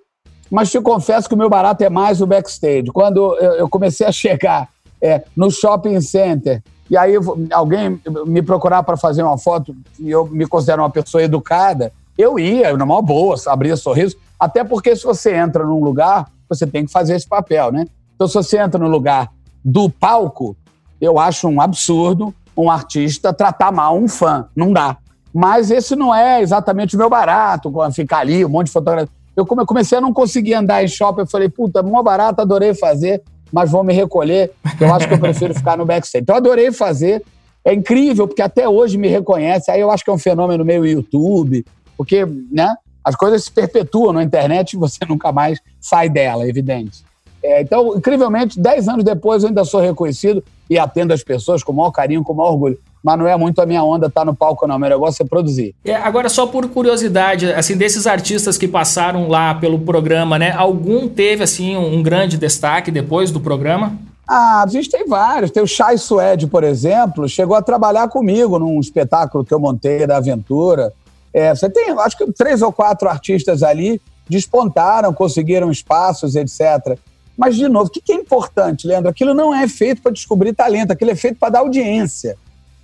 mas te confesso que o meu barato é mais o backstage. Quando eu comecei a chegar é, no shopping center, e aí alguém me procurar para fazer uma foto, e eu me considero uma pessoa educada, eu ia, numa boa, abria sorriso, até porque se você entra num lugar, você tem que fazer esse papel, né? Então, se você entra num lugar do palco, eu acho um absurdo um artista tratar mal um fã. Não dá. Mas esse não é exatamente o meu barato, ficar ali, um monte de fotografia. Eu comecei a não conseguir andar em shopping, eu falei, puta, mó barato, adorei fazer, mas vou me recolher, eu acho que eu prefiro ficar no backstage. Então, adorei fazer, é incrível, porque até hoje me reconhece, aí eu acho que é um fenômeno meio YouTube, porque, né, as coisas se perpetuam na internet e você nunca mais sai dela, é evidente. É, então, incrivelmente, dez anos depois eu ainda sou reconhecido e atendo as pessoas com o maior carinho, com o maior orgulho. Mas não é muito a minha onda estar tá no palco, não. Meu negócio é produzir. É, agora, só por curiosidade, assim, desses artistas que passaram lá pelo programa, né? Algum teve, assim, um grande destaque depois do programa? Ah, a gente tem vários. Tem o Chai Suede, por exemplo, chegou a trabalhar comigo num espetáculo que eu montei da aventura. É, você tem, acho que três ou quatro artistas ali despontaram, conseguiram espaços, etc. Mas, de novo, o que é importante, Leandro? Aquilo não é feito para descobrir talento, aquilo é feito para dar audiência.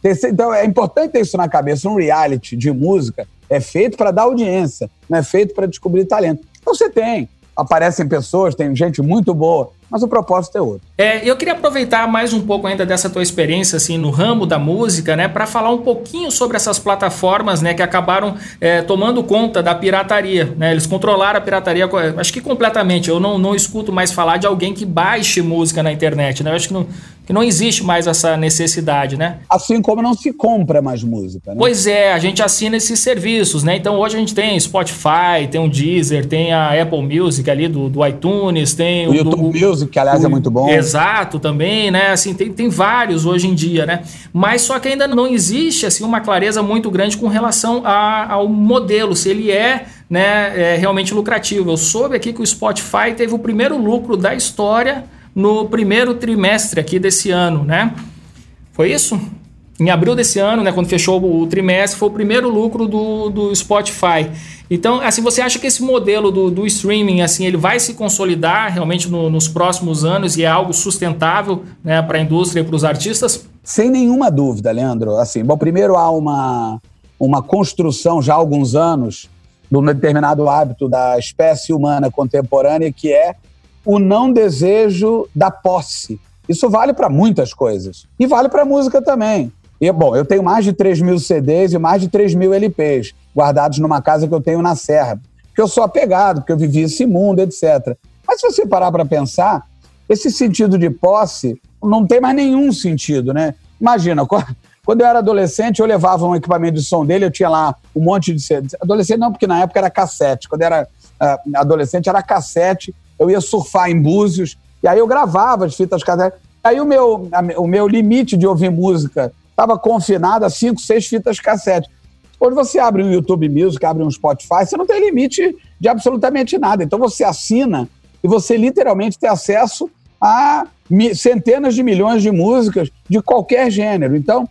Então, é importante ter isso na cabeça. Um reality de música é feito para dar audiência, não é feito para descobrir talento. Então, você tem. Aparecem pessoas, tem gente muito boa mas o propósito é outro. É, eu queria aproveitar mais um pouco ainda dessa tua experiência assim no ramo da música, né, para falar um pouquinho sobre essas plataformas, né, que acabaram é, tomando conta da pirataria, né? Eles controlaram a pirataria, acho que completamente. Eu não, não escuto mais falar de alguém que baixe música na internet, né? Eu acho que não, que não existe mais essa necessidade, né? Assim como não se compra mais música, né? Pois é, a gente assina esses serviços, né? Então hoje a gente tem Spotify, tem o Deezer, tem a Apple Music ali do, do iTunes, tem o, o YouTube do, Music, que aliás é o, é muito bom. Exato, também, né? Assim, tem, tem vários hoje em dia, né? Mas só que ainda não existe assim uma clareza muito grande com relação a, ao modelo, se ele é né, é realmente lucrativo. Eu soube aqui que o Spotify teve o primeiro lucro da história no primeiro trimestre aqui desse ano, né? Foi isso? Em abril desse ano, né, quando fechou o trimestre, foi o primeiro lucro do, do Spotify. Então, assim, você acha que esse modelo do, do streaming, assim, ele vai se consolidar realmente no, nos próximos anos e é algo sustentável né, para a indústria e para os artistas? Sem nenhuma dúvida, Leandro. Assim, bom, primeiro há uma, uma construção já há alguns anos de um determinado hábito da espécie humana contemporânea que é o não desejo da posse. Isso vale para muitas coisas. E vale para música também. E, bom, eu tenho mais de 3 mil CDs e mais de 3 mil LPs guardados numa casa que eu tenho na Serra. Porque eu sou apegado, porque eu vivi esse mundo, etc. Mas se você parar para pensar, esse sentido de posse não tem mais nenhum sentido, né? Imagina, quando eu era adolescente, eu levava um equipamento de som dele, eu tinha lá um monte de CDs. Adolescente não, porque na época era cassete. Quando eu era uh, adolescente, era cassete eu ia surfar em Búzios, e aí eu gravava as fitas cassete. Aí o meu, o meu limite de ouvir música estava confinado a cinco, seis fitas cassete. Quando você abre um YouTube Music, abre um Spotify, você não tem limite de absolutamente nada. Então você assina e você literalmente tem acesso a centenas de milhões de músicas de qualquer gênero. Então,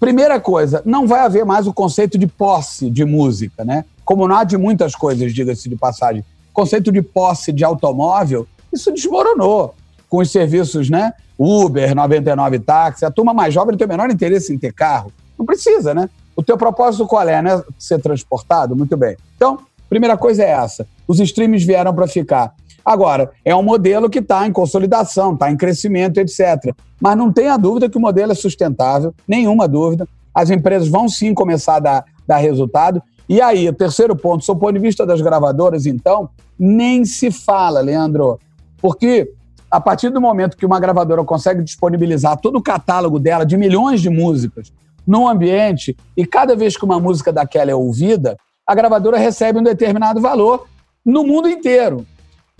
primeira coisa, não vai haver mais o conceito de posse de música, né? Como não há de muitas coisas, diga-se de passagem conceito de posse de automóvel, isso desmoronou com os serviços, né? Uber, 99 táxi. A turma mais jovem não tem o menor interesse em ter carro. Não precisa, né? O teu propósito qual é, né? Ser transportado? Muito bem. Então, primeira coisa é essa. Os streams vieram para ficar. Agora, é um modelo que está em consolidação, está em crescimento, etc. Mas não tenha dúvida que o modelo é sustentável, nenhuma dúvida. As empresas vão sim começar a dar, dar resultado. E aí, o terceiro ponto, do ponto de vista das gravadoras, então, nem se fala, Leandro. Porque a partir do momento que uma gravadora consegue disponibilizar todo o catálogo dela de milhões de músicas num ambiente, e cada vez que uma música daquela é ouvida, a gravadora recebe um determinado valor no mundo inteiro.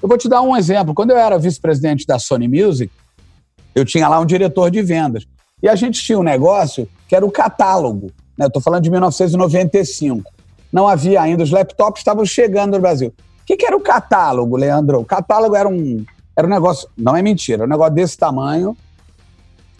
Eu vou te dar um exemplo. Quando eu era vice-presidente da Sony Music, eu tinha lá um diretor de vendas. E a gente tinha um negócio que era o catálogo. Né? Estou falando de 1995 não havia ainda, os laptops estavam chegando no Brasil. O que, que era o catálogo, Leandro? O catálogo era um, era um negócio, não é mentira, era um negócio desse tamanho,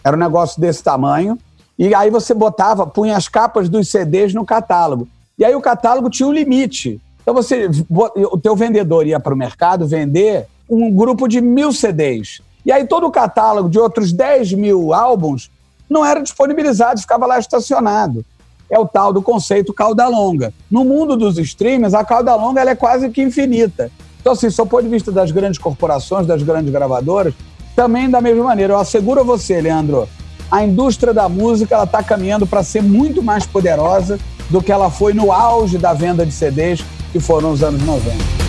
era um negócio desse tamanho, e aí você botava, punha as capas dos CDs no catálogo. E aí o catálogo tinha um limite. Então você, o teu vendedor ia para o mercado vender um grupo de mil CDs. E aí todo o catálogo de outros 10 mil álbuns não era disponibilizado, ficava lá estacionado é o tal do conceito cauda longa. No mundo dos streamers, a cauda longa é quase que infinita. Então, assim, do ponto de vista das grandes corporações, das grandes gravadoras, também da mesma maneira. Eu asseguro a você, Leandro, a indústria da música está caminhando para ser muito mais poderosa do que ela foi no auge da venda de CDs, que foram os anos 90.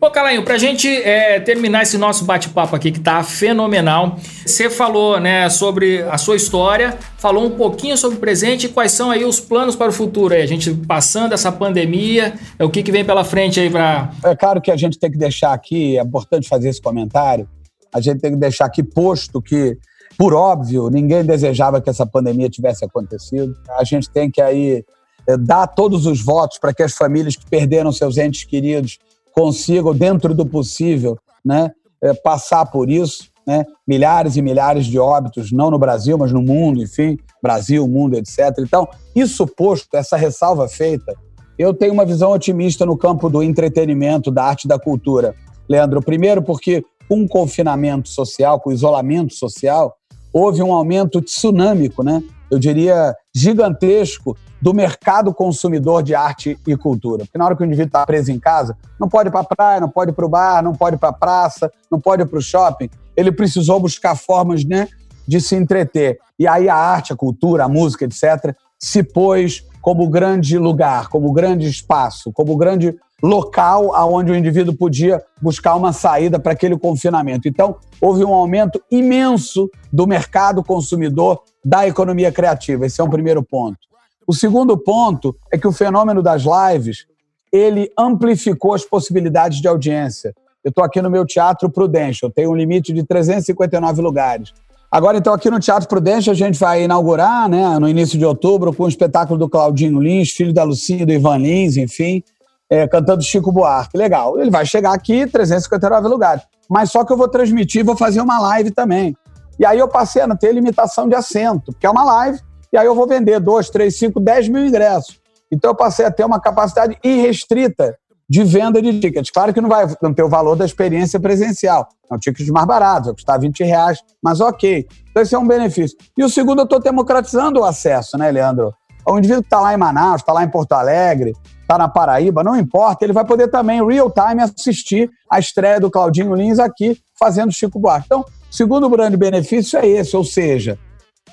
Ô, Calainho, pra gente é, terminar esse nosso bate-papo aqui que tá fenomenal, você falou, né, sobre a sua história, falou um pouquinho sobre o presente e quais são aí os planos para o futuro aí, a gente passando essa pandemia, é o que, que vem pela frente aí para... É claro que a gente tem que deixar aqui, é importante fazer esse comentário, a gente tem que deixar aqui posto que, por óbvio, ninguém desejava que essa pandemia tivesse acontecido, a gente tem que aí é, dar todos os votos para que as famílias que perderam seus entes queridos consigam, dentro do possível, né, é, passar por isso. Né? Milhares e milhares de óbitos, não no Brasil, mas no mundo, enfim, Brasil, mundo, etc. Então, isso posto, essa ressalva feita, eu tenho uma visão otimista no campo do entretenimento, da arte e da cultura. Leandro, primeiro porque com o confinamento social, com o isolamento social, houve um aumento tsunâmico, né? Eu diria gigantesco do mercado consumidor de arte e cultura. Porque na hora que o indivíduo está preso em casa, não pode ir para a praia, não pode ir para o bar, não pode ir para a praça, não pode ir para o shopping. Ele precisou buscar formas né, de se entreter. E aí a arte, a cultura, a música, etc., se pôs como grande lugar, como grande espaço, como grande local aonde o indivíduo podia buscar uma saída para aquele confinamento. Então, houve um aumento imenso do mercado consumidor da economia criativa. Esse é um primeiro ponto. O segundo ponto é que o fenômeno das lives ele amplificou as possibilidades de audiência. Eu estou aqui no meu Teatro Prudential, tenho um limite de 359 lugares. Agora, então, aqui no Teatro Prudential, a gente vai inaugurar, né, no início de outubro, com o espetáculo do Claudinho Lins, filho da Lucinha do Ivan Lins, enfim, é, cantando Chico Buarque. Legal. Ele vai chegar aqui, 359 lugares. Mas só que eu vou transmitir, vou fazer uma live também. E aí eu passei a não ter limitação de assento, porque é uma live, e aí eu vou vender 2, 3, 5, 10 mil ingressos. Então eu passei a ter uma capacidade irrestrita de venda de tickets. Claro que não vai não ter o valor da experiência presencial. É um ticket mais barato, vai custar 20 reais, mas ok. Então esse é um benefício. E o segundo, eu estou democratizando o acesso, né, Leandro? O indivíduo que está lá em Manaus, está lá em Porto Alegre, está na Paraíba, não importa, ele vai poder também, real time, assistir a estreia do Claudinho Lins aqui, fazendo Chico Buarque. Então, segundo grande benefício é esse, ou seja,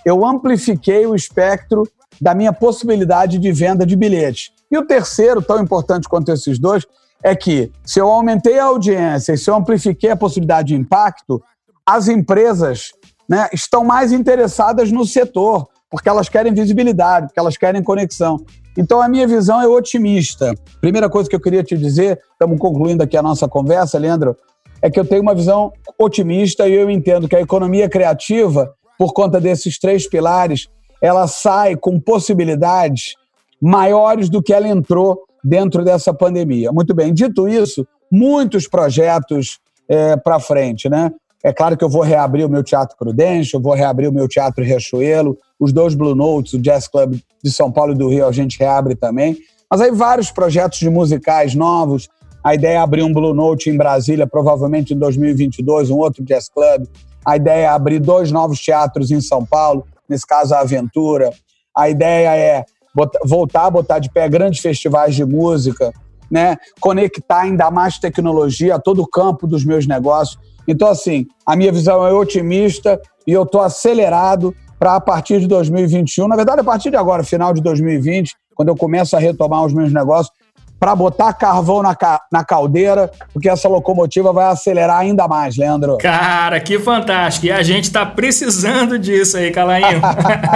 eu amplifiquei o espectro da minha possibilidade de venda de bilhetes. E o terceiro, tão importante quanto esses dois, é que se eu aumentei a audiência e se eu amplifiquei a possibilidade de impacto, as empresas né, estão mais interessadas no setor, porque elas querem visibilidade, porque elas querem conexão. Então a minha visão é otimista. Primeira coisa que eu queria te dizer, estamos concluindo aqui a nossa conversa, Leandro, é que eu tenho uma visão otimista e eu entendo que a economia criativa por conta desses três pilares, ela sai com possibilidades maiores do que ela entrou dentro dessa pandemia. Muito bem, dito isso, muitos projetos é, para frente, né? É claro que eu vou reabrir o meu Teatro Prudência, eu vou reabrir o meu Teatro Riachuelo, os dois Blue Notes, o Jazz Club de São Paulo e do Rio, a gente reabre também. Mas aí vários projetos de musicais novos. A ideia é abrir um Blue Note em Brasília, provavelmente em 2022, um outro Jazz Club. A ideia é abrir dois novos teatros em São Paulo, nesse caso a Aventura. A ideia é botar, voltar a botar de pé grandes festivais de música, né? conectar ainda mais tecnologia a todo o campo dos meus negócios. Então, assim, a minha visão é otimista e eu estou acelerado para, a partir de 2021, na verdade, a partir de agora, final de 2020, quando eu começo a retomar os meus negócios, para botar carvão na, ca na caldeira, porque essa locomotiva vai acelerar ainda mais, Leandro. Cara, que fantástico. E a gente está precisando disso aí, Calainho.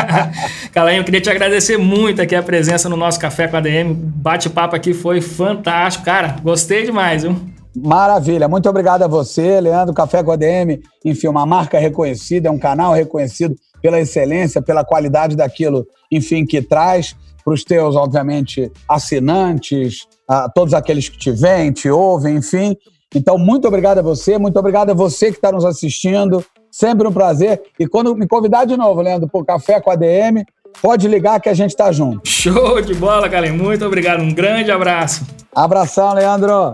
Calainho, queria te agradecer muito aqui a presença no nosso Café com a DM. Bate-papo aqui foi fantástico. Cara, gostei demais, viu? Maravilha, muito obrigado a você, Leandro. Café com a DM, enfim, uma marca reconhecida, é um canal reconhecido pela excelência, pela qualidade daquilo, enfim, que traz para os teus, obviamente, assinantes, a todos aqueles que te veem, te ouvem, enfim. Então, muito obrigado a você, muito obrigado a você que está nos assistindo. Sempre um prazer. E quando me convidar de novo, Leandro, para o Café com a DM, pode ligar que a gente está junto. Show de bola, Kalen. Muito obrigado. Um grande abraço. Abração, Leandro.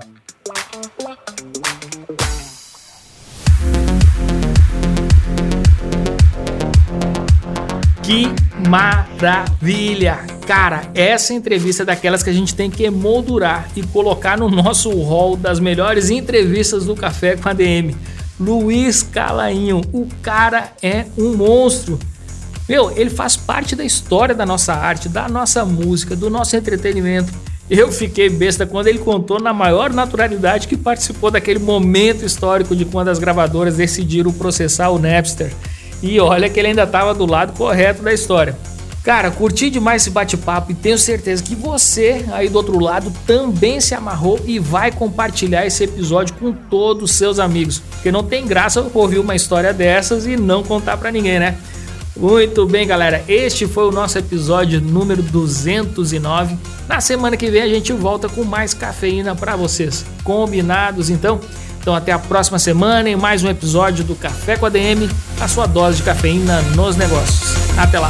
Que maravilha! Cara, essa entrevista é daquelas que a gente tem que emoldurar e colocar no nosso hall das melhores entrevistas do Café com a DM. Luiz Calainho, o cara é um monstro. Meu, ele faz parte da história da nossa arte, da nossa música, do nosso entretenimento. Eu fiquei besta quando ele contou na maior naturalidade que participou daquele momento histórico de quando as gravadoras decidiram processar o Napster. E olha que ele ainda estava do lado correto da história. Cara, curti demais esse bate-papo e tenho certeza que você aí do outro lado também se amarrou e vai compartilhar esse episódio com todos os seus amigos. Porque não tem graça ouvir uma história dessas e não contar para ninguém, né? Muito bem, galera. Este foi o nosso episódio número 209. Na semana que vem a gente volta com mais cafeína para vocês. Combinados, então? Então até a próxima semana em mais um episódio do Café com a DM, a sua dose de cafeína nos negócios. Até lá.